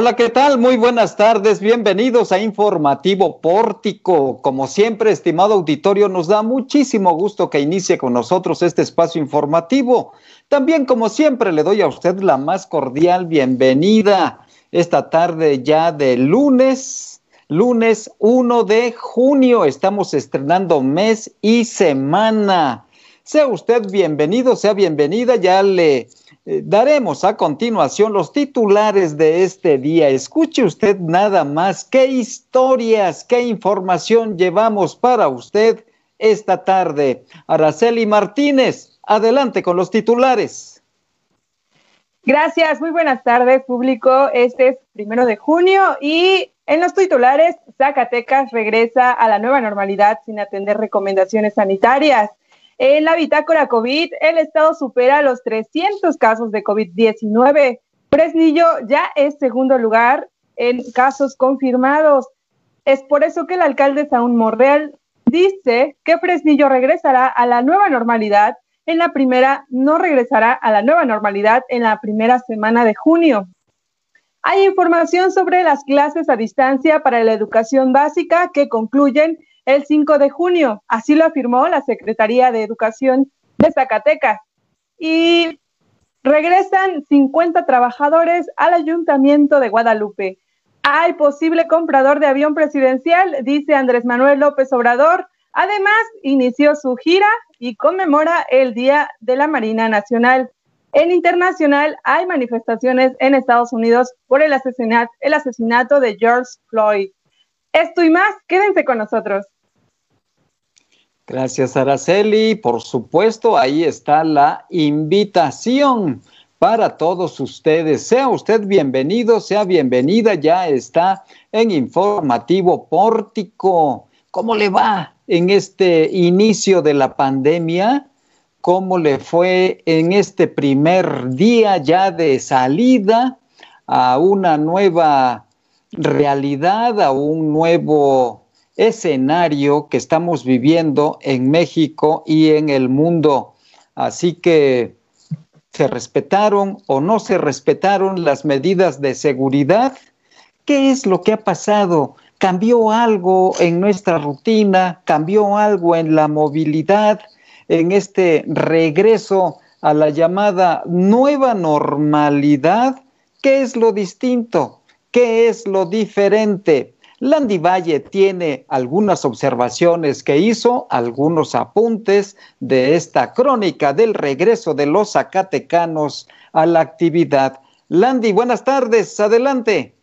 Hola, ¿qué tal? Muy buenas tardes. Bienvenidos a Informativo Pórtico. Como siempre, estimado auditorio, nos da muchísimo gusto que inicie con nosotros este espacio informativo. También, como siempre, le doy a usted la más cordial bienvenida esta tarde ya de lunes, lunes 1 de junio. Estamos estrenando mes y semana. Sea usted bienvenido, sea bienvenida. Ya le daremos a continuación los titulares de este día. Escuche usted nada más qué historias, qué información llevamos para usted esta tarde. Araceli Martínez, adelante con los titulares. Gracias, muy buenas tardes, público. Este es primero de junio y en los titulares, Zacatecas regresa a la nueva normalidad sin atender recomendaciones sanitarias. En la bitácora COVID, el estado supera los 300 casos de COVID-19. Fresnillo ya es segundo lugar en casos confirmados. Es por eso que el alcalde Saúl Morreal dice que Fresnillo regresará a la nueva normalidad en la primera, no regresará a la nueva normalidad en la primera semana de junio. Hay información sobre las clases a distancia para la educación básica que concluyen el 5 de junio. Así lo afirmó la Secretaría de Educación de Zacatecas. Y regresan 50 trabajadores al Ayuntamiento de Guadalupe. Hay posible comprador de avión presidencial, dice Andrés Manuel López Obrador. Además, inició su gira y conmemora el Día de la Marina Nacional. En internacional hay manifestaciones en Estados Unidos por el asesinato, el asesinato de George Floyd. Esto y más, quédense con nosotros. Gracias, Araceli. Por supuesto, ahí está la invitación para todos ustedes. Sea usted bienvenido, sea bienvenida, ya está en Informativo Pórtico. ¿Cómo le va en este inicio de la pandemia? ¿Cómo le fue en este primer día ya de salida a una nueva realidad, a un nuevo escenario que estamos viviendo en México y en el mundo. Así que se respetaron o no se respetaron las medidas de seguridad. ¿Qué es lo que ha pasado? ¿Cambió algo en nuestra rutina? ¿Cambió algo en la movilidad? En este regreso a la llamada nueva normalidad, ¿qué es lo distinto? ¿Qué es lo diferente? Landy Valle tiene algunas observaciones que hizo, algunos apuntes de esta crónica del regreso de los zacatecanos a la actividad. Landy, buenas tardes, adelante.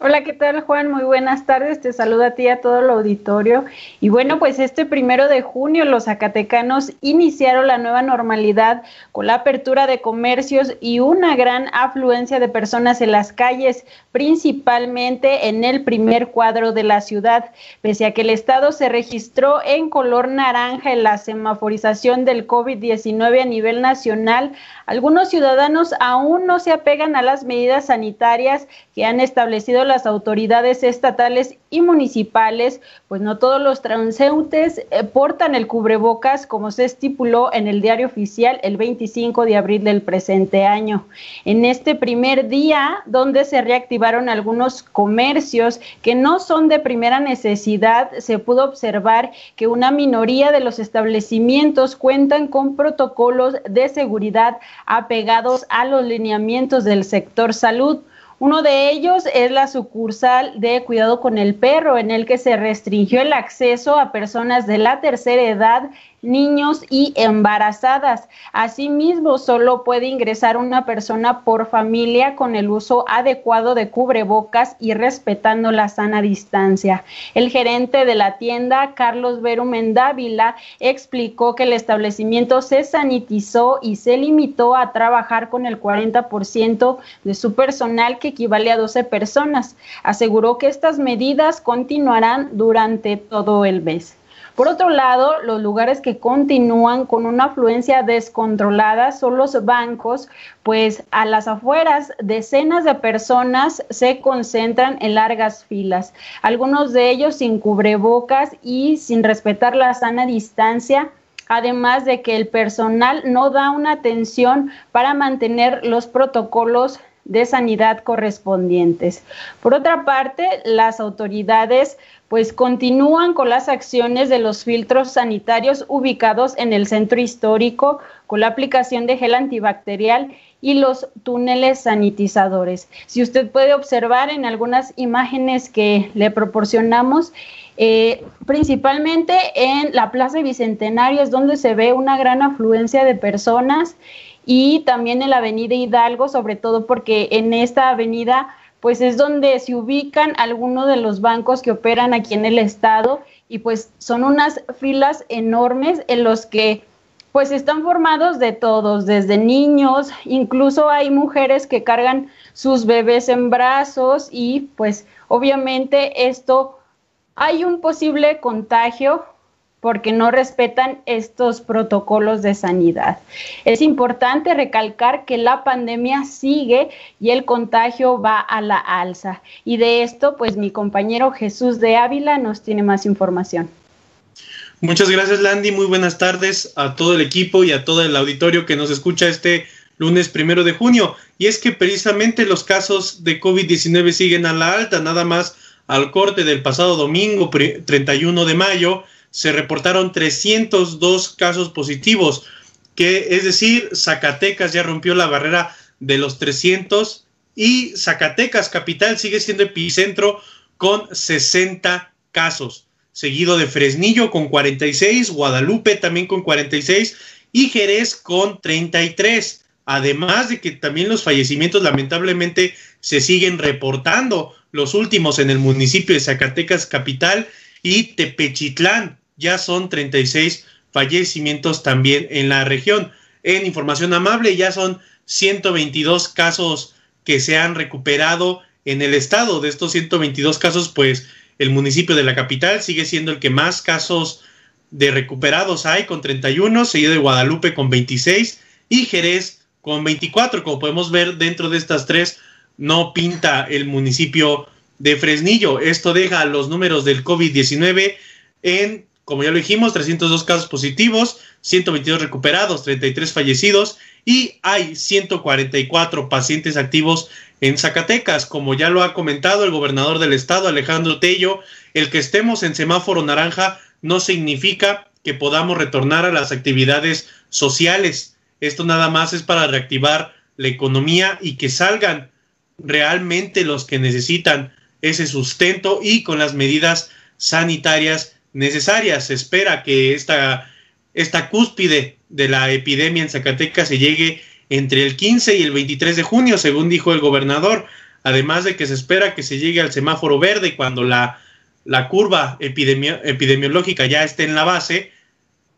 Hola, ¿qué tal Juan? Muy buenas tardes, te saludo a ti y a todo el auditorio. Y bueno, pues este primero de junio los zacatecanos iniciaron la nueva normalidad con la apertura de comercios y una gran afluencia de personas en las calles, principalmente en el primer cuadro de la ciudad. Pese a que el estado se registró en color naranja en la semaforización del COVID-19 a nivel nacional, algunos ciudadanos aún no se apegan a las medidas sanitarias que han establecido las autoridades estatales y municipales, pues no todos los transeúntes eh, portan el cubrebocas como se estipuló en el diario oficial el 25 de abril del presente año. En este primer día, donde se reactivaron algunos comercios que no son de primera necesidad, se pudo observar que una minoría de los establecimientos cuentan con protocolos de seguridad apegados a los lineamientos del sector salud. Uno de ellos es la sucursal de cuidado con el perro, en el que se restringió el acceso a personas de la tercera edad niños y embarazadas. Asimismo, solo puede ingresar una persona por familia con el uso adecuado de cubrebocas y respetando la sana distancia. El gerente de la tienda, Carlos Verumen Dávila, explicó que el establecimiento se sanitizó y se limitó a trabajar con el 40% de su personal, que equivale a 12 personas. Aseguró que estas medidas continuarán durante todo el mes. Por otro lado, los lugares que continúan con una afluencia descontrolada son los bancos, pues a las afueras decenas de personas se concentran en largas filas, algunos de ellos sin cubrebocas y sin respetar la sana distancia además de que el personal no da una atención para mantener los protocolos de sanidad correspondientes. Por otra parte, las autoridades pues continúan con las acciones de los filtros sanitarios ubicados en el centro histórico con la aplicación de gel antibacterial y los túneles sanitizadores. Si usted puede observar en algunas imágenes que le proporcionamos, eh, principalmente en la Plaza Bicentenario es donde se ve una gran afluencia de personas y también en la Avenida Hidalgo, sobre todo porque en esta avenida pues es donde se ubican algunos de los bancos que operan aquí en el estado y pues son unas filas enormes en los que pues están formados de todos, desde niños, incluso hay mujeres que cargan sus bebés en brazos y pues obviamente esto hay un posible contagio porque no respetan estos protocolos de sanidad. Es importante recalcar que la pandemia sigue y el contagio va a la alza. Y de esto, pues mi compañero Jesús de Ávila nos tiene más información. Muchas gracias, Landy. Muy buenas tardes a todo el equipo y a todo el auditorio que nos escucha este lunes primero de junio. Y es que precisamente los casos de COVID-19 siguen a la alta, nada más al corte del pasado domingo 31 de mayo se reportaron 302 casos positivos, que es decir, Zacatecas ya rompió la barrera de los 300 y Zacatecas capital sigue siendo epicentro con 60 casos, seguido de Fresnillo con 46, Guadalupe también con 46 y Jerez con 33. Además de que también los fallecimientos lamentablemente se siguen reportando, los últimos en el municipio de Zacatecas capital y Tepechitlán. Ya son 36 fallecimientos también en la región. En información amable ya son 122 casos que se han recuperado en el estado. De estos 122 casos, pues el municipio de la capital sigue siendo el que más casos de recuperados hay con 31, seguido de Guadalupe con 26 y Jerez con 24. Como podemos ver dentro de estas tres, no pinta el municipio de Fresnillo. Esto deja los números del COVID-19 en, como ya lo dijimos, 302 casos positivos, 122 recuperados, 33 fallecidos y hay 144 pacientes activos en Zacatecas. Como ya lo ha comentado el gobernador del estado, Alejandro Tello, el que estemos en semáforo naranja no significa que podamos retornar a las actividades sociales. Esto nada más es para reactivar la economía y que salgan realmente los que necesitan ese sustento y con las medidas sanitarias necesarias. Se espera que esta, esta cúspide de la epidemia en Zacatecas se llegue entre el 15 y el 23 de junio, según dijo el gobernador, además de que se espera que se llegue al semáforo verde cuando la, la curva epidemiológica ya esté en la base,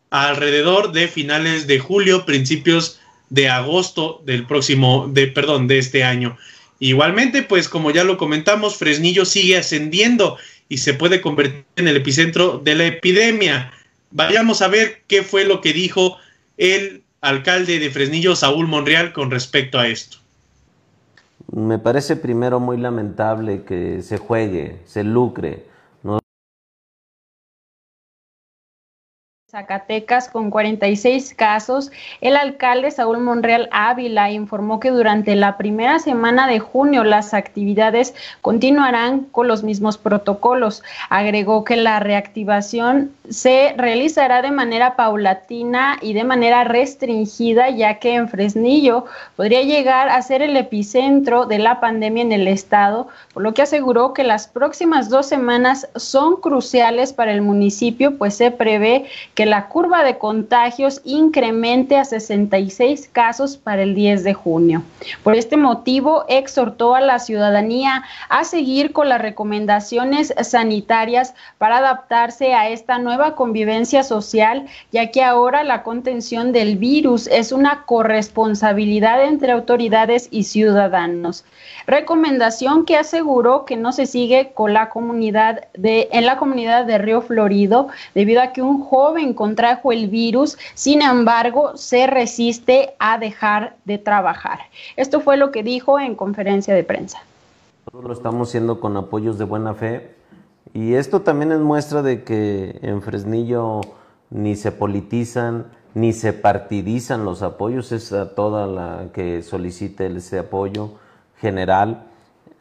alrededor de finales de julio, principios de agosto del próximo, de, perdón, de este año. Igualmente, pues como ya lo comentamos, Fresnillo sigue ascendiendo y se puede convertir en el epicentro de la epidemia. Vayamos a ver qué fue lo que dijo el alcalde de Fresnillo, Saúl Monreal, con respecto a esto. Me parece primero muy lamentable que se juegue, se lucre Zacatecas con 46 casos. El alcalde Saúl Monreal Ávila informó que durante la primera semana de junio las actividades continuarán con los mismos protocolos. Agregó que la reactivación se realizará de manera paulatina y de manera restringida, ya que en Fresnillo podría llegar a ser el epicentro de la pandemia en el estado, por lo que aseguró que las próximas dos semanas son cruciales para el municipio, pues se prevé que la curva de contagios incremente a 66 casos para el 10 de junio. Por este motivo, exhortó a la ciudadanía a seguir con las recomendaciones sanitarias para adaptarse a esta nueva convivencia social, ya que ahora la contención del virus es una corresponsabilidad entre autoridades y ciudadanos. Recomendación que aseguró que no se sigue con la comunidad de en la comunidad de Río Florido debido a que un joven contrajo el virus, sin embargo, se resiste a dejar de trabajar. Esto fue lo que dijo en conferencia de prensa. Nosotros lo estamos haciendo con apoyos de buena fe y esto también es muestra de que en Fresnillo ni se politizan ni se partidizan los apoyos, es a toda la que solicite ese apoyo general.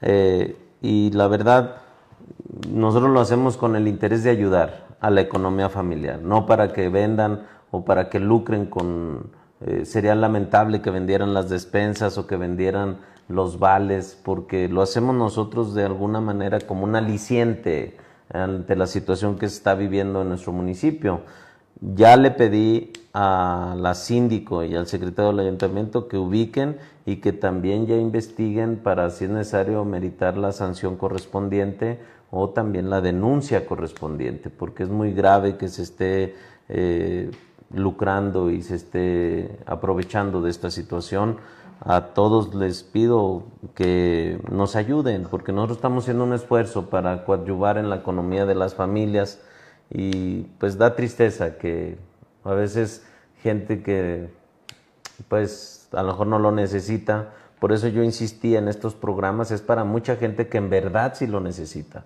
Eh, y la verdad, nosotros lo hacemos con el interés de ayudar a la economía familiar, no para que vendan o para que lucren con... Eh, sería lamentable que vendieran las despensas o que vendieran los vales, porque lo hacemos nosotros de alguna manera como un aliciente ante la situación que se está viviendo en nuestro municipio. Ya le pedí a la síndico y al secretario del ayuntamiento que ubiquen y que también ya investiguen para, si es necesario, meritar la sanción correspondiente o también la denuncia correspondiente, porque es muy grave que se esté eh, lucrando y se esté aprovechando de esta situación. A todos les pido que nos ayuden, porque nosotros estamos haciendo un esfuerzo para coadyuvar en la economía de las familias y pues da tristeza que a veces gente que pues a lo mejor no lo necesita, por eso yo insistí en estos programas, es para mucha gente que en verdad sí lo necesita.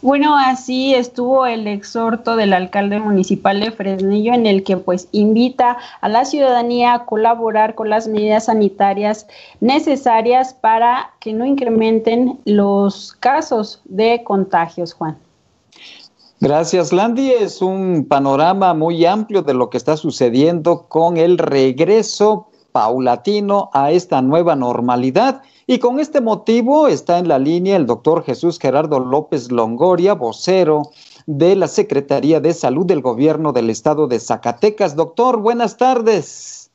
Bueno, así estuvo el exhorto del alcalde municipal de Fresnillo en el que pues invita a la ciudadanía a colaborar con las medidas sanitarias necesarias para que no incrementen los casos de contagios, Juan. Gracias, Landy. Es un panorama muy amplio de lo que está sucediendo con el regreso paulatino a esta nueva normalidad. Y con este motivo está en la línea el doctor Jesús Gerardo López Longoria, vocero de la Secretaría de Salud del Gobierno del Estado de Zacatecas. Doctor, buenas tardes.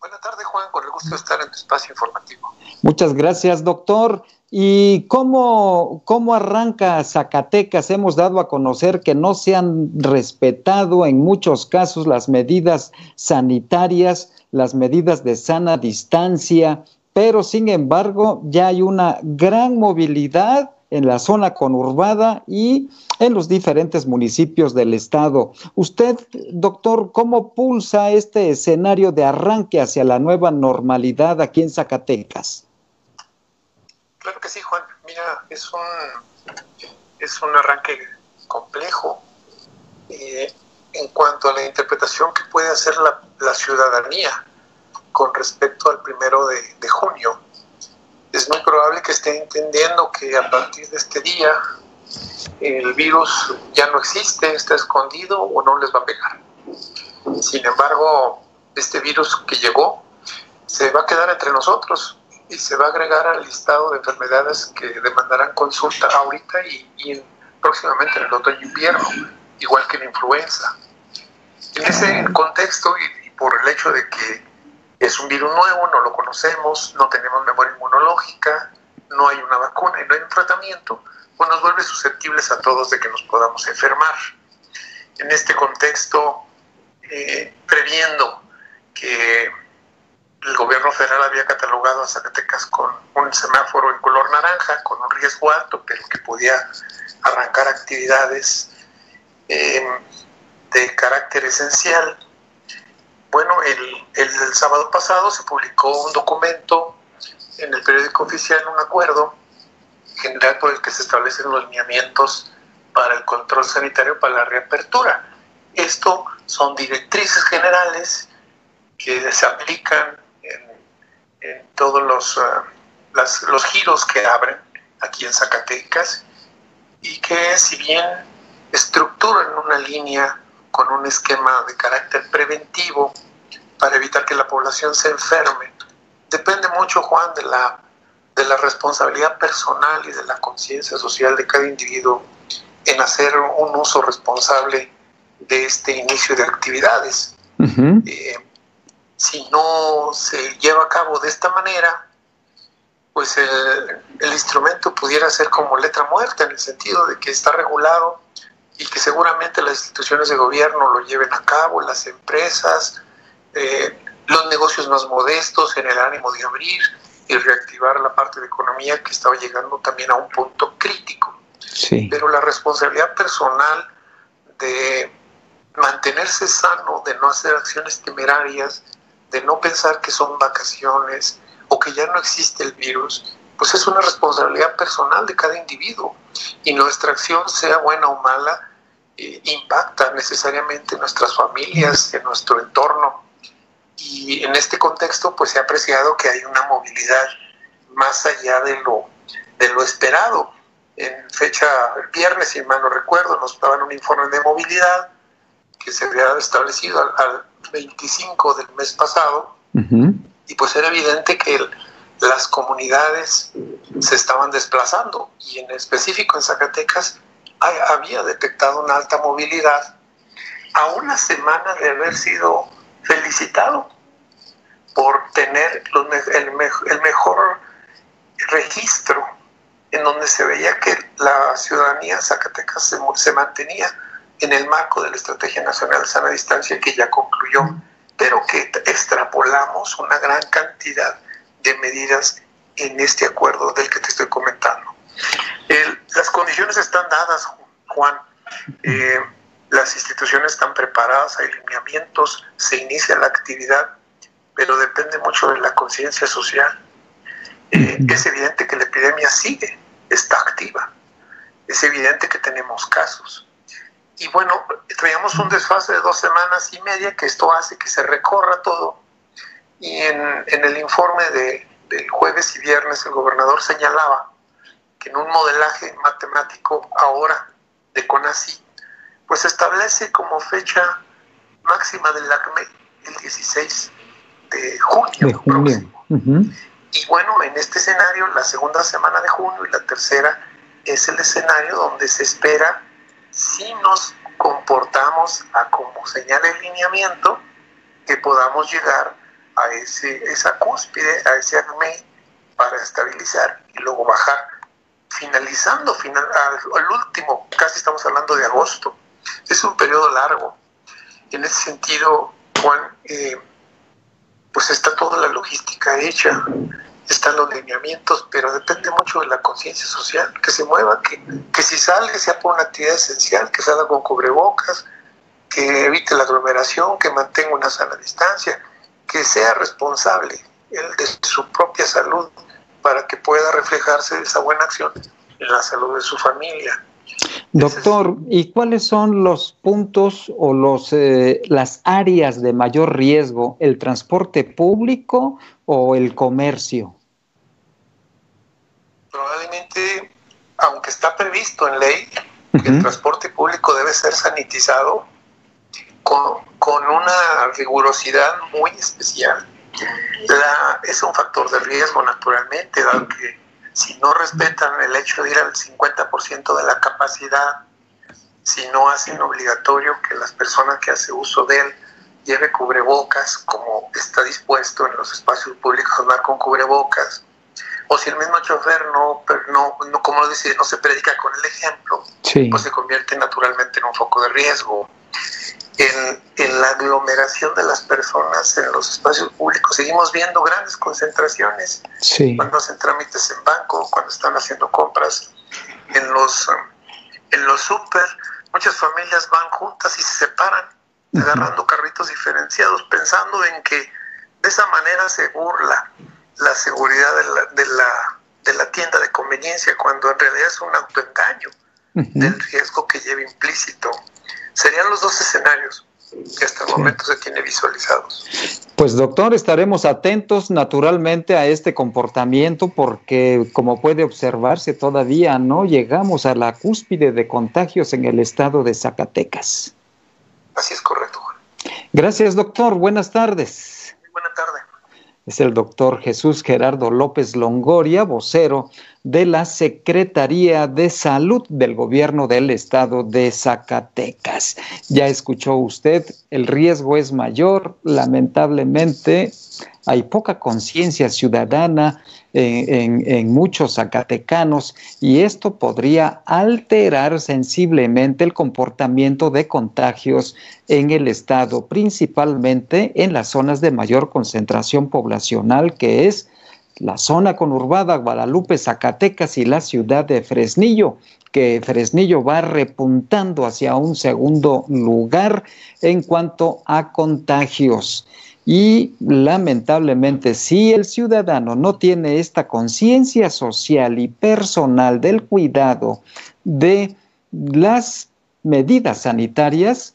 Buenas tardes, Juan. Con el gusto de estar en tu espacio informativo. Muchas gracias, doctor. ¿Y cómo, cómo arranca Zacatecas? Hemos dado a conocer que no se han respetado en muchos casos las medidas sanitarias las medidas de sana distancia, pero sin embargo ya hay una gran movilidad en la zona conurbada y en los diferentes municipios del estado. Usted, doctor, ¿cómo pulsa este escenario de arranque hacia la nueva normalidad aquí en Zacatecas? Claro que sí, Juan. Mira, es un, es un arranque complejo. Eh, en cuanto a la interpretación que puede hacer la, ciudadanía con respecto al primero de, junio. Es muy probable que esté entendiendo que a partir de este día el virus ya no existe, está escondido o no les va a pegar. Sin embargo, este virus que llegó se va a quedar entre nosotros y se va a agregar al listado de enfermedades que demandarán consulta ahorita y, y próximamente en el otoño-invierno, igual que la influenza. En ese contexto y, por el hecho de que es un virus nuevo, no lo conocemos, no tenemos memoria inmunológica, no hay una vacuna y no hay un tratamiento, pues nos vuelve susceptibles a todos de que nos podamos enfermar. En este contexto, eh, previendo que el gobierno federal había catalogado a Zacatecas con un semáforo en color naranja, con un riesgo alto, pero que podía arrancar actividades eh, de carácter esencial. Bueno, el, el, sábado pasado se publicó un documento en el periódico oficial un acuerdo general por el que se establecen los lineamientos para el control sanitario para la reapertura. Esto son directrices generales que se aplican en, todos los, ah, los giros que abren aquí en Zacatecas y que si bien estructuran una línea con un esquema de carácter preventivo para evitar que la población se enferme, depende mucho, Juan, de la, de la responsabilidad personal y de la conciencia social de cada individuo en hacer un uso responsable de este inicio de actividades. Eh, si no se lleva a cabo de esta manera, pues el, el, instrumento pudiera ser como letra muerta en el sentido de que está regulado y que seguramente las instituciones de gobierno lo lleven a cabo, las empresas, eh, los negocios más modestos en el ánimo de abrir y reactivar la parte de economía que estaba llegando también a un punto crítico. Pero la responsabilidad personal de mantenerse sano, de no hacer acciones temerarias, de no pensar que son vacaciones o que ya no existe el virus, pues es una responsabilidad personal de cada individuo. Y nuestra acción, sea buena o mala, eh, impacta necesariamente en nuestras familias, en nuestro entorno. Y en este contexto, pues se ha apreciado que hay una movilidad más allá de lo, de lo esperado. En fecha viernes, si mal no recuerdo, nos daban un informe de movilidad que se había establecido al, 25 del mes pasado. Y pues era evidente que las comunidades se estaban desplazando y en específico en Zacatecas había detectado una alta movilidad a una semana de haber sido felicitado por tener el, mejor registro en donde se veía que la ciudadanía Zacatecas se, se, mantenía en el marco de la Estrategia Nacional de Sana Distancia que ya concluyó, pero que extrapolamos una gran cantidad de medidas en este acuerdo del que te estoy comentando. las condiciones están dadas, Juan. Eh, las instituciones están preparadas, hay lineamientos, se inicia la actividad, pero depende mucho de la conciencia social. Eh, es evidente que la epidemia sigue, está activa. Es evidente que tenemos casos. Y bueno, traíamos un desfase de dos semanas y media que esto hace que se recorra todo. Y en, en el informe de, del jueves y viernes el gobernador señalaba que en un modelaje matemático ahora de CONACYT, pues establece como fecha máxima del ACME el 16 de junio, próximo. Y bueno, en este escenario, la segunda semana de junio y la tercera es el escenario donde se espera si nos comportamos a como señala el lineamiento, que podamos llegar a ese, esa cúspide, a ese acme para estabilizar y luego bajar, finalizando final, al, último, casi estamos hablando de agosto. Es un periodo largo. En ese sentido, Juan, eh, pues está toda la logística hecha, están los lineamientos, pero depende mucho de la conciencia social, que se mueva, que, que si sale sea por una actividad esencial, que salga con cubrebocas, que evite la aglomeración, que mantenga una sana distancia que sea responsable él de su propia salud para que pueda reflejarse esa buena acción en la salud de su familia. Doctor, ¿y cuáles son los puntos o los, eh, las áreas de mayor riesgo? ¿El transporte público o el comercio? Probablemente, aunque está previsto en ley que el transporte público debe ser sanitizado, con, una rigurosidad muy especial. La, es un factor de riesgo, naturalmente, dado que si no respetan el hecho de ir al 50% de la capacidad, si no hacen obligatorio que las personas que hacen uso de él lleve cubrebocas, como está dispuesto en los espacios públicos andar con cubrebocas, o si el mismo chofer no, no, no como lo dice, no se predica con el ejemplo, pues se convierte naturalmente en un foco de riesgo en, la aglomeración de las personas en los espacios públicos. Seguimos viendo grandes concentraciones cuando hacen trámites en banco, cuando están haciendo compras en los, en los súper. Muchas familias van juntas y se separan, agarrando carritos diferenciados, pensando en que de esa manera se burla la seguridad de la, de la, de la tienda de conveniencia cuando en realidad es un autoengaño del riesgo que lleva implícito. Serían los dos escenarios que hasta el momento se tiene visualizados. Pues doctor, estaremos atentos naturalmente a este comportamiento porque como puede observarse todavía no llegamos a la cúspide de contagios en el estado de Zacatecas. Así es correcto, Juan. Gracias doctor, buenas tardes. Buenas tardes. Es el doctor Jesús Gerardo López Longoria, vocero de la Secretaría de Salud del Gobierno del Estado de Zacatecas. Ya escuchó usted, el riesgo es mayor, lamentablemente hay poca conciencia ciudadana en, muchos zacatecanos y esto podría alterar sensiblemente el comportamiento de contagios en el estado, principalmente en las zonas de mayor concentración poblacional, que es la zona conurbada Guadalupe, Zacatecas y la ciudad de Fresnillo, que Fresnillo va repuntando hacia un segundo lugar en cuanto a contagios. Y lamentablemente, si el ciudadano no tiene esta conciencia social y personal del cuidado de las medidas sanitarias,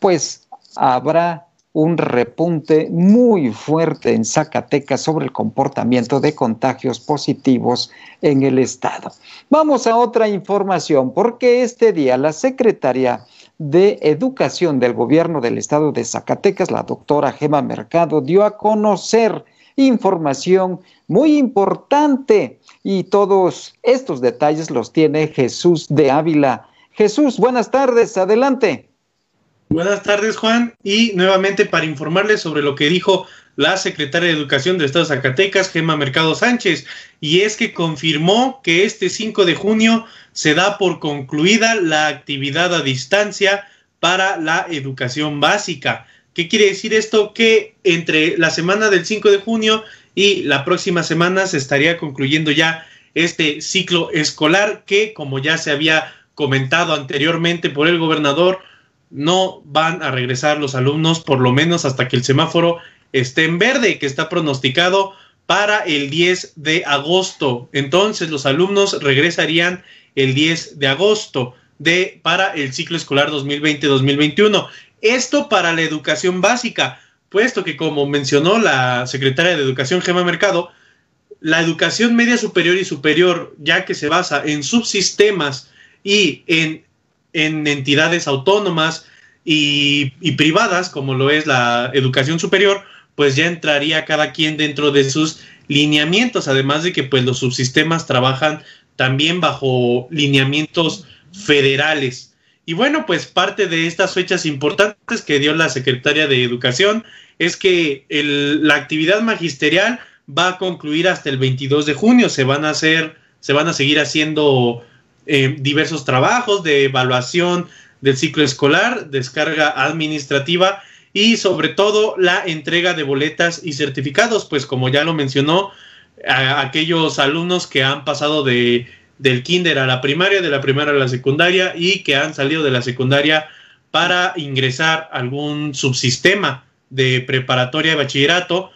pues habrá un repunte muy fuerte en Zacatecas sobre el comportamiento de contagios positivos en el estado. Vamos a otra información, porque este día la secretaria de Educación del Gobierno del Estado de Zacatecas, la doctora Gema Mercado, dio a conocer información muy importante y todos estos detalles los tiene Jesús de Ávila. Jesús, buenas tardes, adelante. Buenas tardes, Juan, y nuevamente para informarles sobre lo que dijo la secretaria de Educación del Estado de Zacatecas, Gema Mercado Sánchez, y es que confirmó que este 5 de junio se da por concluida la actividad a distancia para la educación básica. ¿Qué quiere decir esto? Que entre la semana del 5 de junio y la próxima semana se estaría concluyendo ya este ciclo escolar que, como ya se había comentado anteriormente por el gobernador, no van a regresar los alumnos por lo menos hasta que el semáforo esté en verde, que está pronosticado para el 10 de agosto. Entonces los alumnos regresarían el 10 de agosto de, para el ciclo escolar 2020-2021. Esto para la educación básica, puesto que como mencionó la secretaria de Educación Gema Mercado, la educación media superior y superior, ya que se basa en subsistemas y en, en entidades autónomas y, privadas, como lo es la educación superior, pues ya entraría cada quien dentro de sus lineamientos, además de que pues los subsistemas trabajan también bajo lineamientos federales. Y bueno, pues parte de estas fechas importantes que dio la secretaria de Educación es que la actividad magisterial va a concluir hasta el 22 de junio. Se van a hacer, se van a seguir haciendo eh, diversos trabajos de evaluación del ciclo escolar, descarga administrativa y sobre todo la entrega de boletas y certificados, pues como ya lo mencionó, aquellos alumnos que han pasado de, del kinder a la primaria, de la primaria a la secundaria y que han salido de la secundaria para ingresar algún subsistema de preparatoria de bachillerato,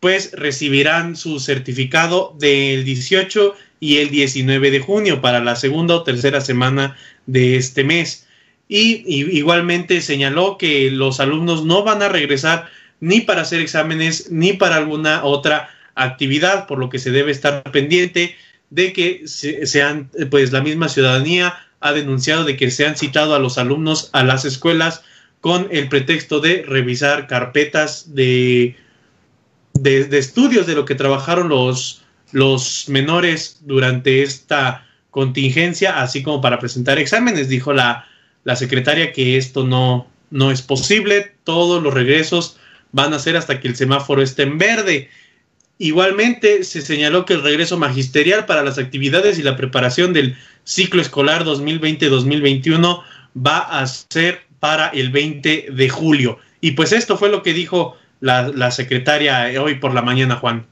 pues recibirán su certificado del 18 y el 19 de junio para la segunda o tercera semana de este mes. Y, igualmente señaló que los alumnos no van a regresar ni para hacer exámenes ni para alguna otra actividad, por lo que se debe estar pendiente de que sean, pues la misma ciudadanía ha denunciado de que se han citado a los alumnos a las escuelas con el pretexto de revisar carpetas de, de, estudios de lo que trabajaron los, los menores durante esta contingencia, así como para presentar exámenes. Dijo la, la secretaria que esto no, no es posible, todos los regresos van a ser hasta que el semáforo esté en verde. Igualmente, se señaló que el regreso magisterial para las actividades y la preparación del ciclo escolar 2020-2021 va a ser para el 20 de julio. Y pues esto fue lo que dijo la, la secretaria hoy por la mañana, Juan.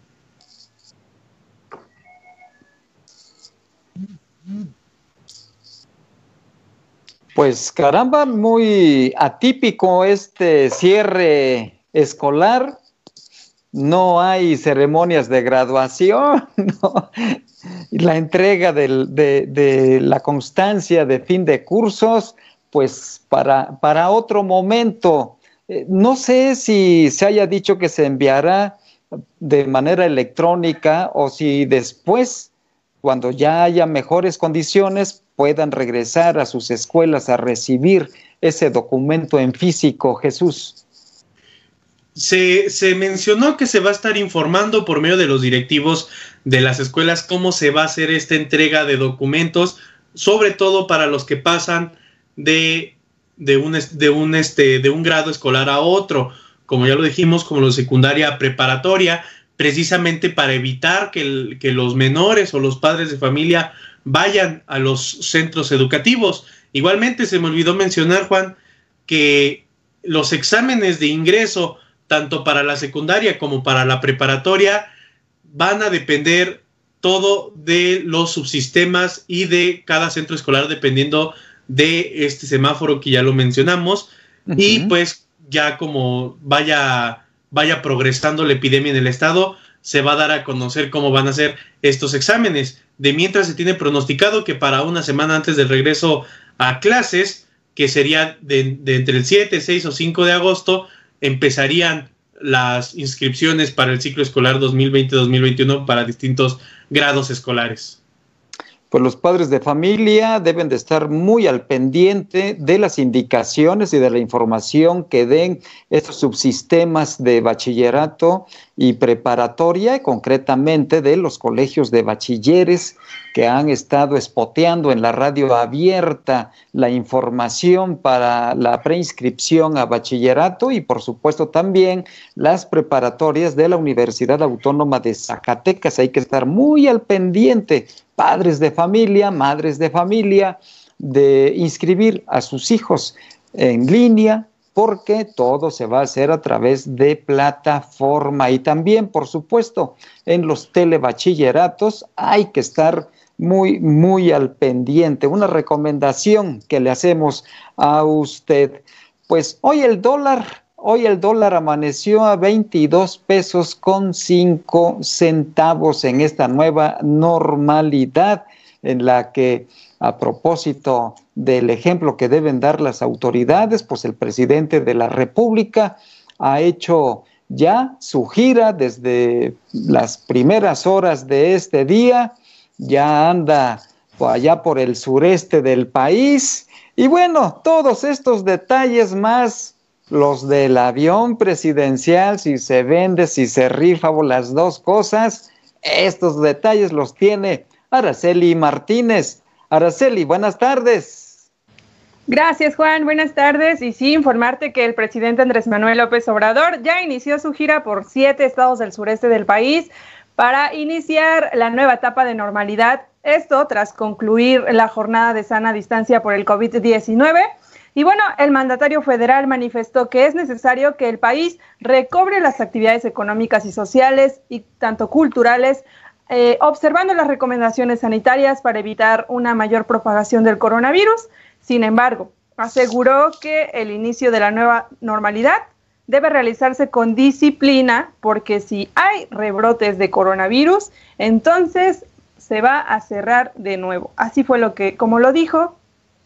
Pues caramba, muy atípico este cierre escolar no hay ceremonias de graduación, la entrega de, la constancia de fin de cursos, pues para, para otro momento. Eh, no sé si se haya dicho que se enviará de manera electrónica o si después, cuando ya haya mejores condiciones, puedan regresar a sus escuelas a recibir ese documento en físico, Jesús. Se, se, mencionó que se va a estar informando por medio de los directivos de las escuelas cómo se va a hacer esta entrega de documentos, sobre todo para los que pasan de, de, un, de, un, este, de un grado escolar a otro, como ya lo dijimos, como la secundaria preparatoria, precisamente para evitar que, que los menores o los padres de familia vayan a los centros educativos. Igualmente se me olvidó mencionar, Juan, que los exámenes de ingreso, tanto para la secundaria como para la preparatoria, van a depender todo de los subsistemas y de cada centro escolar dependiendo de este semáforo que ya lo mencionamos. Y pues ya como vaya, vaya progresando la epidemia en el estado, se va a dar a conocer cómo van a ser estos exámenes. De mientras se tiene pronosticado que para una semana antes del regreso a clases, que sería de, entre el 7, 6 o 5 de agosto, empezarían las inscripciones para el ciclo escolar 2020-2021 para distintos grados escolares. Pues los padres de familia deben de estar muy al pendiente de las indicaciones y de la información que den estos subsistemas de bachillerato y preparatoria, concretamente de los colegios de bachilleres que han estado espoteando en la radio abierta la información para la preinscripción a bachillerato y por supuesto también las preparatorias de la Universidad Autónoma de Zacatecas. Hay que estar muy al pendiente padres de familia, madres de familia, de inscribir a sus hijos en línea, porque todo se va a hacer a través de plataforma y también, por supuesto, en los telebachilleratos hay que estar muy, muy al pendiente. Una recomendación que le hacemos a usted. Pues hoy el dólar Hoy el dólar amaneció a 22 pesos con 5 centavos en esta nueva normalidad en la que a propósito del ejemplo que deben dar las autoridades, pues el presidente de la República ha hecho ya su gira desde las primeras horas de este día, ya anda allá por el sureste del país y bueno, todos estos detalles más los del avión presidencial, si se vende, si se rifa o las dos cosas, estos detalles los tiene Araceli Martínez. Araceli, buenas tardes. Gracias, Juan. Buenas tardes. Y sí, informarte que el presidente Andrés Manuel López Obrador ya inició su gira por siete estados del sureste del país para iniciar la nueva etapa de normalidad. Esto tras concluir la jornada de sana distancia por el COVID-19 y bueno, el mandatario federal manifestó que es necesario que el país recobre las actividades económicas y sociales y tanto culturales, eh, observando las recomendaciones sanitarias para evitar una mayor propagación del coronavirus. Sin embargo, aseguró que el inicio de la nueva normalidad debe realizarse con disciplina porque si hay rebrotes de coronavirus, entonces se va a cerrar de nuevo. Así fue lo que, como lo dijo,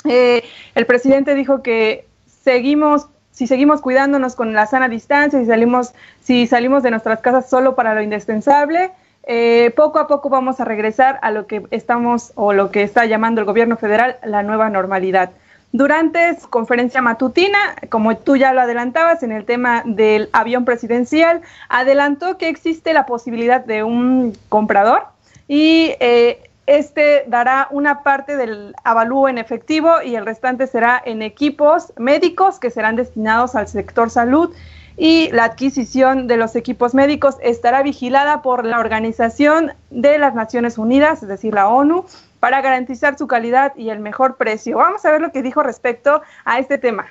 eh, el presidente dijo que seguimos, si seguimos cuidándonos con la sana distancia, si salimos, si salimos de nuestras casas solo para lo indispensable, eh, poco a poco vamos a regresar a lo que estamos o lo que está llamando el gobierno federal la nueva normalidad. Durante su conferencia matutina, como tú ya lo adelantabas en el tema del avión presidencial, adelantó que existe la posibilidad de un comprador y eh, este dará una parte del avalúo en efectivo y el restante será en equipos médicos que serán destinados al sector salud y la adquisición de los equipos médicos estará vigilada por la Organización de las Naciones Unidas, es decir, la ONU, para garantizar su calidad y el mejor precio. Vamos a ver lo que dijo respecto a este tema.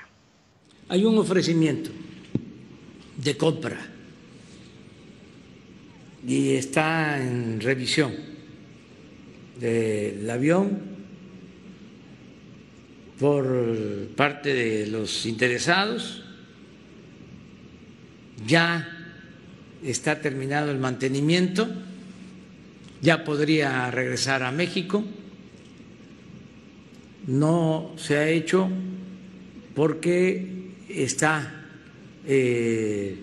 Hay un ofrecimiento de compra y está en revisión del avión por parte de los interesados. Ya está terminado el mantenimiento, ya podría regresar a México. No se ha hecho porque está eh,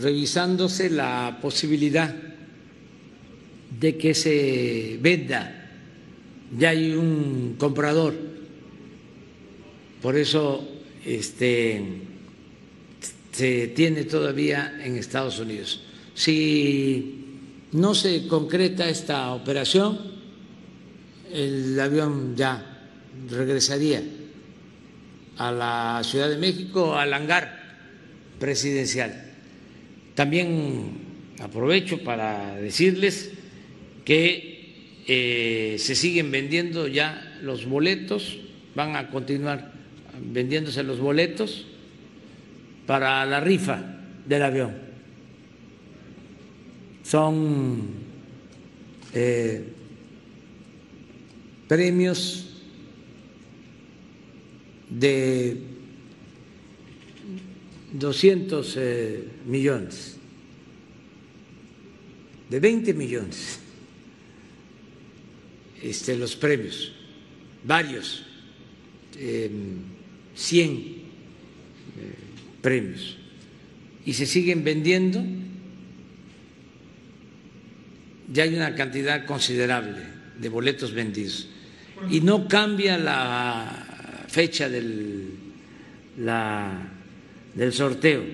revisándose la posibilidad de que se venda. Ya hay un comprador. Por eso este, se tiene todavía en Estados Unidos. Si no se concreta esta operación, el avión ya regresaría a la Ciudad de México, al hangar presidencial. También aprovecho para decirles que eh, se siguen vendiendo ya los boletos, van a continuar vendiéndose los boletos para la rifa del avión. Son eh, premios de 200 eh, millones, de 20 millones, este, los premios, varios, 100 em, eh, premios, y se siguen vendiendo, ya hay una cantidad considerable de boletos vendidos, y no cambia la fecha del, del sorteo.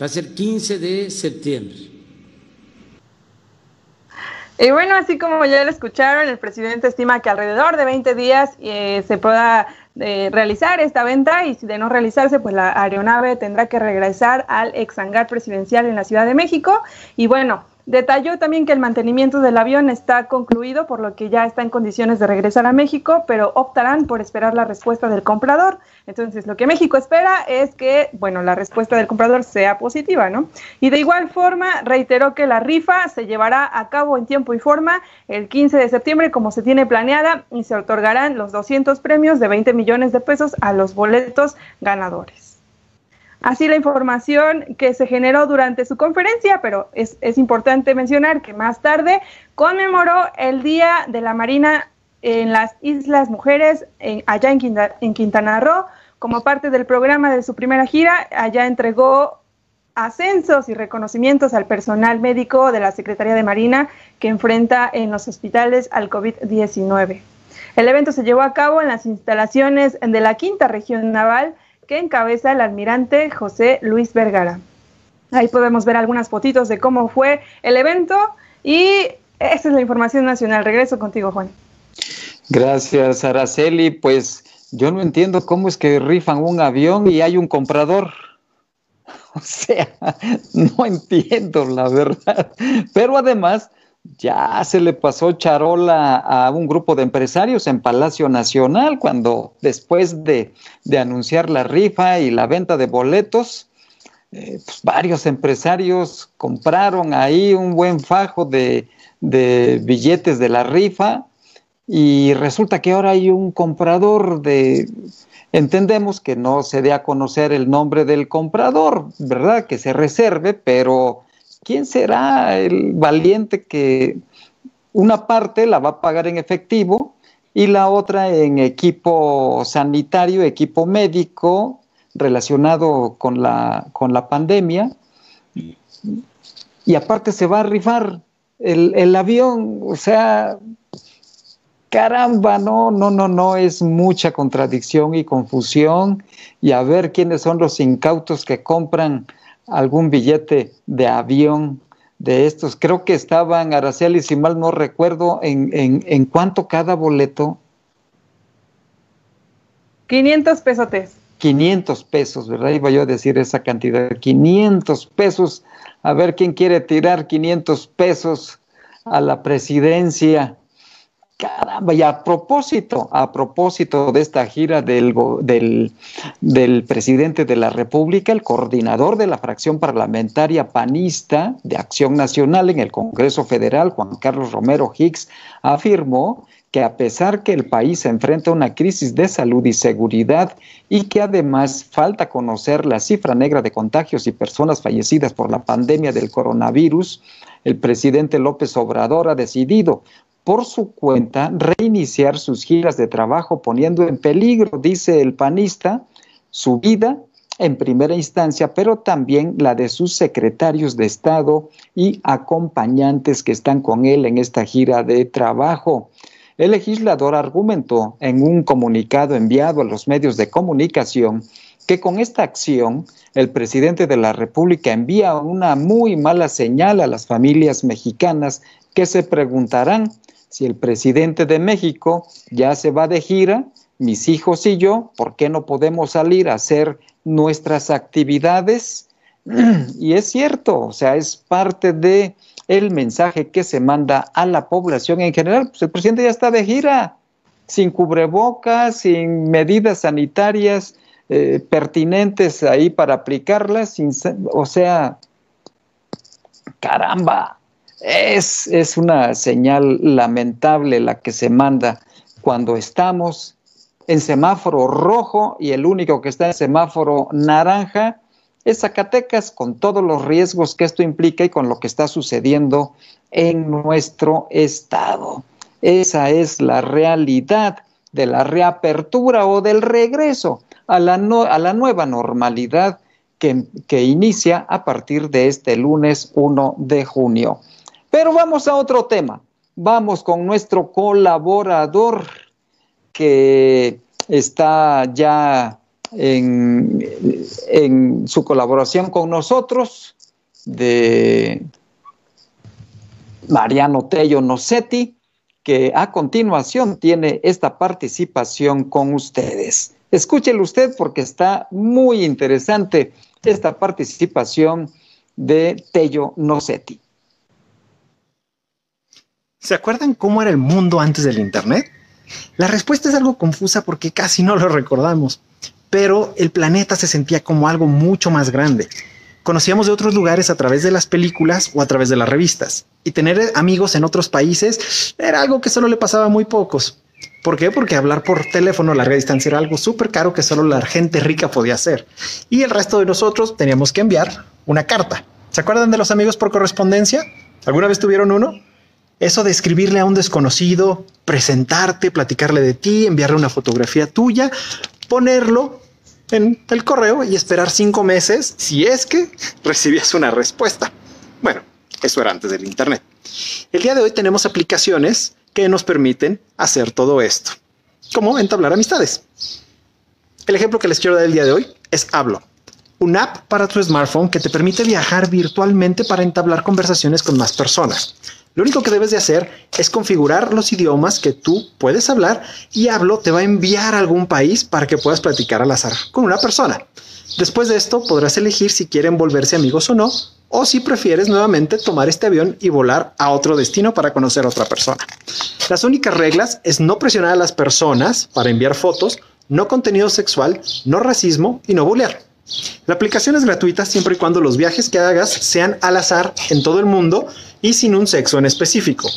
Va a ser 15 de septiembre. Y bueno, así como ya lo escucharon, el presidente estima que alrededor de 20 días eh, se pueda eh, realizar esta venta y si de no realizarse, pues la aeronave tendrá que regresar al ex hangar presidencial en la Ciudad de México. Y bueno, Detalló también que el mantenimiento del avión está concluido, por lo que ya está en condiciones de regresar a México, pero optarán por esperar la respuesta del comprador. Entonces, lo que México espera es que, bueno, la respuesta del comprador sea positiva, ¿no? Y de igual forma, reiteró que la rifa se llevará a cabo en tiempo y forma el 15 de septiembre, como se tiene planeada, y se otorgarán los 200 premios de 20 millones de pesos a los boletos ganadores. Así la información que se generó durante su conferencia, pero es, importante mencionar que más tarde conmemoró el Día de la Marina en las Islas Mujeres, allá en, en Quintana Roo, como parte del programa de su primera gira, allá entregó ascensos y reconocimientos al personal médico de la Secretaría de Marina que enfrenta en los hospitales al COVID-19. El evento se llevó a cabo en las instalaciones de la Quinta Región Naval que encabeza el almirante José Luis Vergara. Ahí podemos ver algunas fotitos de cómo fue el evento y esa es la información nacional. Regreso contigo, Juan. Gracias, Araceli. Pues yo no entiendo cómo es que rifan un avión y hay un comprador. O sea, no entiendo la verdad. Pero además, ya se le pasó charola a un grupo de empresarios en Palacio Nacional cuando después de, anunciar la rifa y la venta de boletos, eh, pues, varios empresarios compraron ahí un buen fajo de, de billetes de la rifa y resulta que ahora hay un comprador de... Entendemos que no se dé a conocer el nombre del comprador, ¿verdad? Que se reserve, pero ¿quién será el valiente que una parte la va a pagar en efectivo y la otra en equipo sanitario, equipo médico relacionado con la, con la pandemia? Y aparte se va a rifar el, el avión, o sea, caramba, no, no, no, no, es mucha contradicción y confusión y a ver quiénes son los incautos que compran algún billete de avión de estos. Creo que estaban, Araceli, si mal no recuerdo, en, en, en cuánto cada boleto. 500 pesotes. 500 pesos, ¿verdad? Iba yo a decir esa cantidad, 500 pesos. A ver quién quiere tirar 500 pesos a la presidencia. Caramba, y a propósito, a propósito de esta gira del, del, presidente de la República, el coordinador de la fracción parlamentaria panista de Acción Nacional en el Congreso Federal, Juan Carlos Romero Hicks, afirmó que a pesar que el país enfrenta una crisis de salud y seguridad y que además falta conocer la cifra negra de contagios y personas fallecidas por la pandemia del coronavirus, el presidente López Obrador ha decidido por su cuenta reiniciar sus giras de trabajo poniendo en peligro, dice el panista, su vida en primera instancia, pero también la de sus secretarios de Estado y acompañantes que están con él en esta gira de trabajo. El legislador argumentó en un comunicado enviado a los medios de comunicación que con esta acción el presidente de la República envía una muy mala señal a las familias mexicanas que se preguntarán si el presidente de México ya se va de gira, mis hijos y yo, ¿por qué no podemos salir a hacer nuestras actividades? Y es cierto, o sea, es parte de el mensaje que se manda a la población en general. Pues el presidente ya está de gira, sin cubrebocas, sin medidas sanitarias eh, pertinentes ahí para aplicarlas, sin, o sea, caramba, es, es una señal lamentable la que se manda cuando estamos en semáforo rojo y el único que está en semáforo naranja es Zacatecas, con todos los riesgos que esto implica y con lo que está sucediendo en nuestro estado. Esa es la realidad de la reapertura o del regreso a la, a la nueva normalidad que, que inicia a partir de este lunes 1 de junio. Pero vamos a otro tema. Vamos con nuestro colaborador que está ya en, su colaboración con nosotros, de Mariano Tello Nocetti, que a continuación tiene esta participación con ustedes. Escúchelo usted porque está muy interesante esta participación de Tello Nocetti. ¿Se acuerdan cómo era el mundo antes del Internet? La respuesta es algo confusa porque casi no lo recordamos, pero el planeta se sentía como algo mucho más grande. Conocíamos de otros lugares a través de las películas o a través de las revistas, y tener amigos en otros países era algo que solo le pasaba a muy pocos. ¿Por qué? Porque hablar por teléfono a larga distancia era algo súper caro que solo la gente rica podía hacer. Y el resto de nosotros teníamos que enviar una carta. ¿Se acuerdan de los amigos por correspondencia? ¿Alguna vez tuvieron uno? Eso de escribirle a un desconocido, presentarte, platicarle de ti, enviarle una fotografía tuya, ponerlo en el correo y esperar cinco meses si es que recibías una respuesta. Bueno, eso era antes del Internet. El día de hoy tenemos aplicaciones que nos permiten hacer todo esto, como entablar amistades. El ejemplo que les quiero dar el día de hoy es Hablo, una app para tu smartphone que te permite viajar virtualmente para entablar conversaciones con más personas. Lo único que debes de hacer es configurar los idiomas que tú puedes hablar y Hablo te va a enviar a algún país para que puedas platicar al azar con una persona. Después de esto podrás elegir si quieren volverse amigos o no, o si prefieres nuevamente tomar este avión y volar a otro destino para conocer a otra persona. Las únicas reglas es no presionar a las personas para enviar fotos, no contenido sexual, no racismo y no bullear. La aplicación es gratuita siempre y cuando los viajes que hagas sean al azar en todo el mundo y sin un sexo en específico.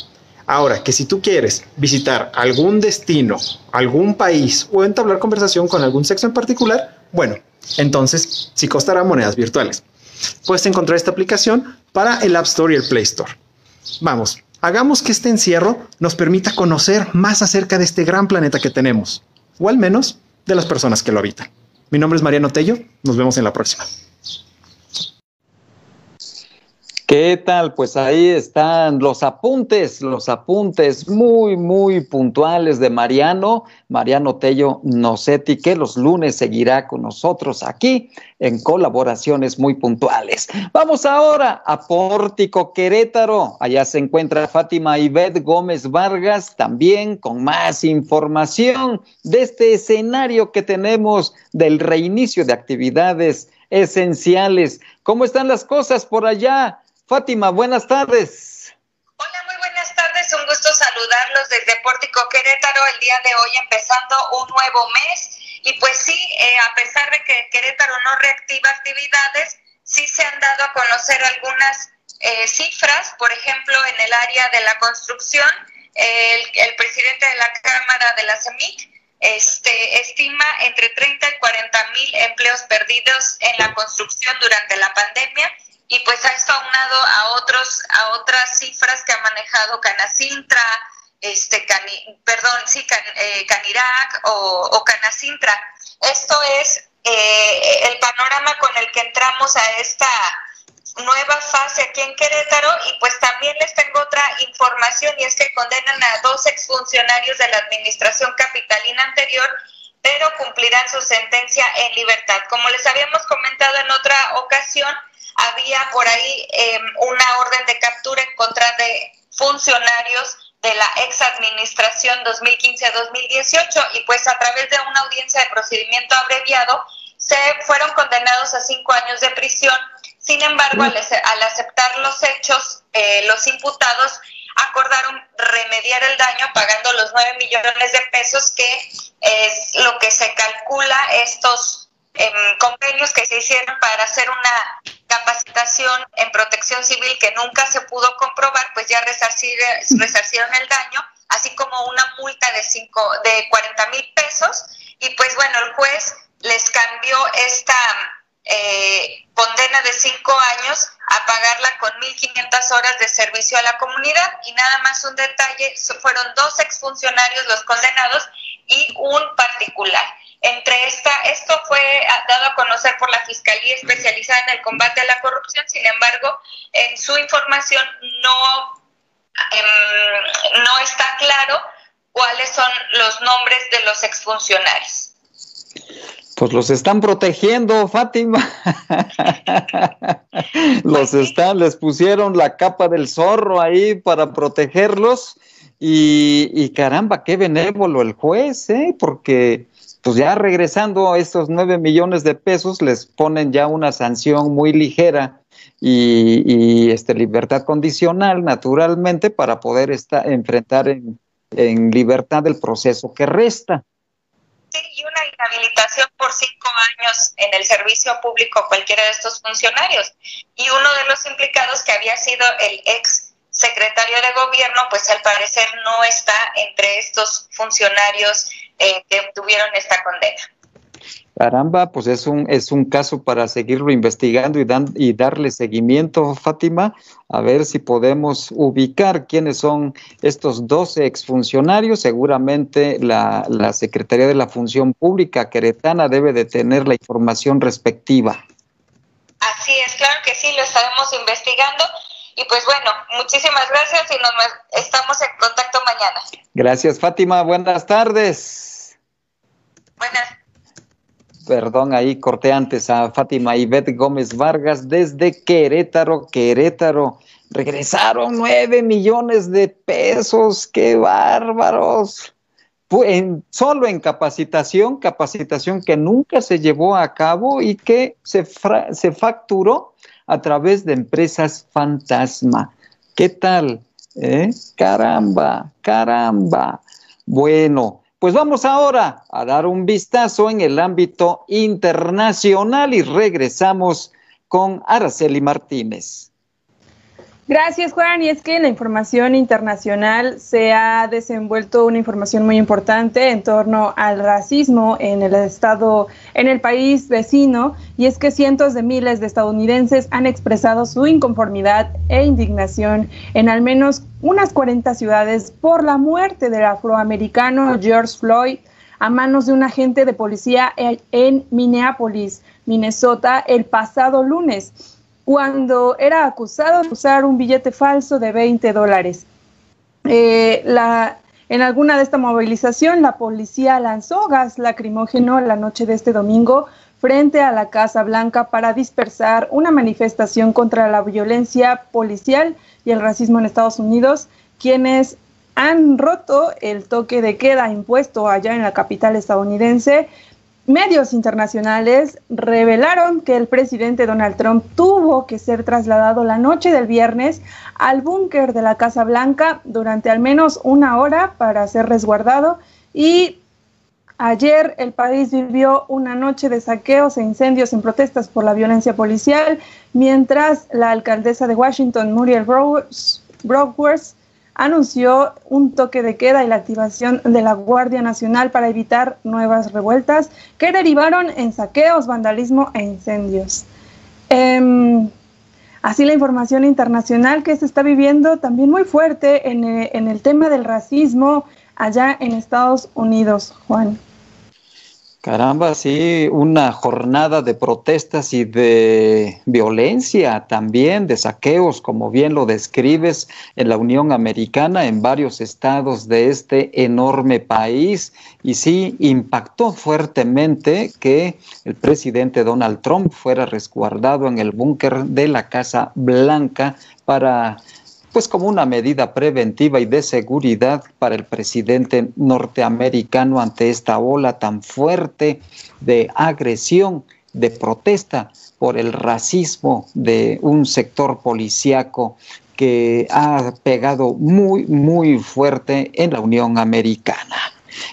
Ahora, que si tú quieres visitar algún destino, algún país o entablar conversación con algún sexo en particular, bueno, entonces sí costará monedas virtuales. Puedes encontrar esta aplicación para el App Store y el Play Store. Vamos, hagamos que este encierro nos permita conocer más acerca de este gran planeta que tenemos, o al menos de las personas que lo habitan. Mi nombre es Mariano Tello. Nos vemos en la próxima. ¿Qué tal? Pues ahí están los apuntes, los apuntes muy, muy puntuales de Mariano, Mariano Tello Nocetti, que los lunes seguirá con nosotros aquí en colaboraciones muy puntuales. Vamos ahora a Pórtico Querétaro. Allá se encuentra Fátima Ivette Gómez Vargas, también con más información de este escenario que tenemos del reinicio de actividades esenciales. ¿Cómo están las cosas por allá? Fátima, buenas tardes. Hola, muy buenas tardes. Un gusto saludarlos desde Pórtico Querétaro el día de hoy, empezando un nuevo mes. Y pues sí, eh, a pesar de que Querétaro no reactiva actividades, sí se han dado a conocer algunas eh, cifras, por ejemplo, en el área de la construcción. el, presidente de la Cámara de la CEMIC este, estima entre 30 y 40 mil empleos perdidos en la construcción durante la pandemia y pues a esto aunado a otros a otras cifras que ha manejado Canacintra, este perdón, sí, eh, Canirac o, o, Canacintra. Esto es eh, el panorama con el que entramos a esta nueva fase aquí en Querétaro y pues también les tengo otra información y es que condenan a dos exfuncionarios de la administración capitalina anterior pero cumplirán su sentencia en libertad. Como les habíamos comentado en otra ocasión, había por ahí em, una orden de captura en contra de funcionarios de la ex administración 2015-2018 y pues a través de una audiencia de procedimiento abreviado se fueron condenados a cinco años de prisión. Sin embargo, al, aceptar los hechos, eh, los imputados acordaron remediar el daño pagando los 9 millones de pesos, que es lo que se calcula estos em, convenios que se hicieron para hacer una capacitación en protección civil que nunca se pudo comprobar, pues ya resarcieron el daño, así como una multa de, cinco, de 40 mil pesos. Y pues bueno, el juez les cambió esta eh, condena de cinco años a pagarla con 1.500 horas de servicio a la comunidad. Y nada más un detalle, fueron dos exfuncionarios los condenados y un particular. Entre esta, esto fue dado a conocer por la Fiscalía Especializada en el Combate a la Corrupción, sin embargo, en su información no, em, no está claro cuáles son los nombres de los exfuncionarios. Pues los están protegiendo, Fátima. los están, les pusieron la capa del zorro ahí para protegerlos. Y, caramba, qué benévolo el juez, ¿eh? Porque pues ya regresando a estos nueve millones de pesos, les ponen ya una sanción muy ligera y, este, libertad condicional, naturalmente, para poder enfrentar en, en libertad el proceso que resta. Sí, y una inhabilitación por cinco años en el servicio público cualquiera de estos funcionarios. Y uno de los implicados que había sido el ex secretario de gobierno, pues al parecer no está entre estos funcionarios eh, que tuvieron esta condena. Caramba, pues es un, es un caso para seguirlo investigando y, dan, y darle seguimiento, Fátima, a ver si podemos ubicar quiénes son estos 12 exfuncionarios. Seguramente la, la Secretaría de la Función Pública queretana debe de tener la información respectiva. Así es, claro que sí, lo estaremos investigando. Y pues bueno, muchísimas gracias y nos estamos en contacto mañana. Gracias, Fátima. Buenas tardes. Buenas perdón, ahí corté antes a Fátima Ivette Gómez Vargas desde Querétaro, Querétaro. Regresaron nueve millones de pesos, qué bárbaros. En, solo en capacitación, capacitación que nunca se llevó a cabo y que se, se facturó a través de empresas fantasma. ¿Qué tal? ¿Eh? Caramba, caramba. Bueno, pues vamos ahora a dar un vistazo en el ámbito internacional y regresamos con Araceli Martínez. Gracias, Juan. Y es que en la información internacional se ha desenvuelto una información muy importante en torno al racismo en el estado, en el país vecino, y es que cientos de miles de estadounidenses han expresado su inconformidad e indignación en al menos unas 40 ciudades por la muerte del afroamericano George Floyd a manos de un agente de policía en Minneapolis, Minnesota, el pasado lunes cuando era acusado de usar un billete falso de 20 dólares. Eh, en alguna de esta movilización, la policía lanzó gas lacrimógeno la noche de este domingo frente a la Casa Blanca para dispersar una manifestación contra la violencia policial y el racismo en Estados Unidos, quienes han roto el toque de queda impuesto allá en la capital estadounidense Medios internacionales revelaron que el presidente Donald Trump tuvo que ser trasladado la noche del viernes al búnker de la Casa Blanca durante al menos una hora para ser resguardado. Y ayer el país vivió una noche de saqueos e incendios en protestas por la violencia policial, mientras la alcaldesa de Washington, Muriel Browers, anunció un toque de queda y la activación de la Guardia Nacional para evitar nuevas revueltas que derivaron en saqueos, vandalismo e incendios. Em, así la información internacional que se está viviendo también muy fuerte en, eh, en el tema del racismo allá en Estados Unidos, Juan. Caramba, sí, una jornada de protestas y de violencia también, de saqueos, como bien lo describes, en la Unión Americana, en varios estados de este enorme país. Y sí, impactó fuertemente que el presidente Donald Trump fuera resguardado en el búnker de la Casa Blanca para pues como una medida preventiva y de seguridad para el presidente norteamericano ante esta ola tan fuerte de agresión, de protesta por el racismo de un sector policíaco que ha pegado muy, muy fuerte en la Unión Americana.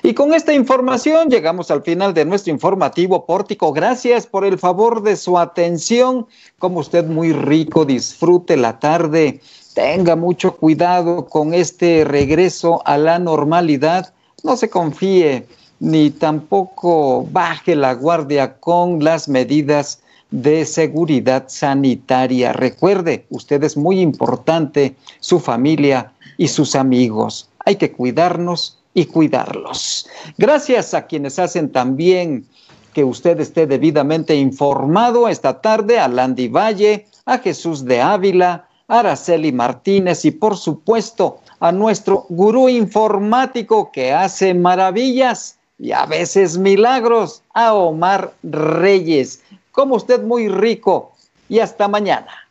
Y con esta información llegamos al final de nuestro informativo pórtico. Gracias por el favor de su atención. Como usted muy rico, disfrute la tarde tenga mucho cuidado con este regreso a la normalidad. No se confíe ni tampoco baje la guardia con las medidas de seguridad sanitaria. Recuerde, usted es muy importante, su familia y sus amigos. Hay que cuidarnos y cuidarlos. Gracias a quienes hacen también que usted esté debidamente informado esta tarde, a Landy Valle, a Jesús de Ávila, Araceli Martínez y por supuesto a nuestro gurú informático que hace maravillas y a veces milagros, a Omar Reyes. Como usted muy rico y hasta mañana.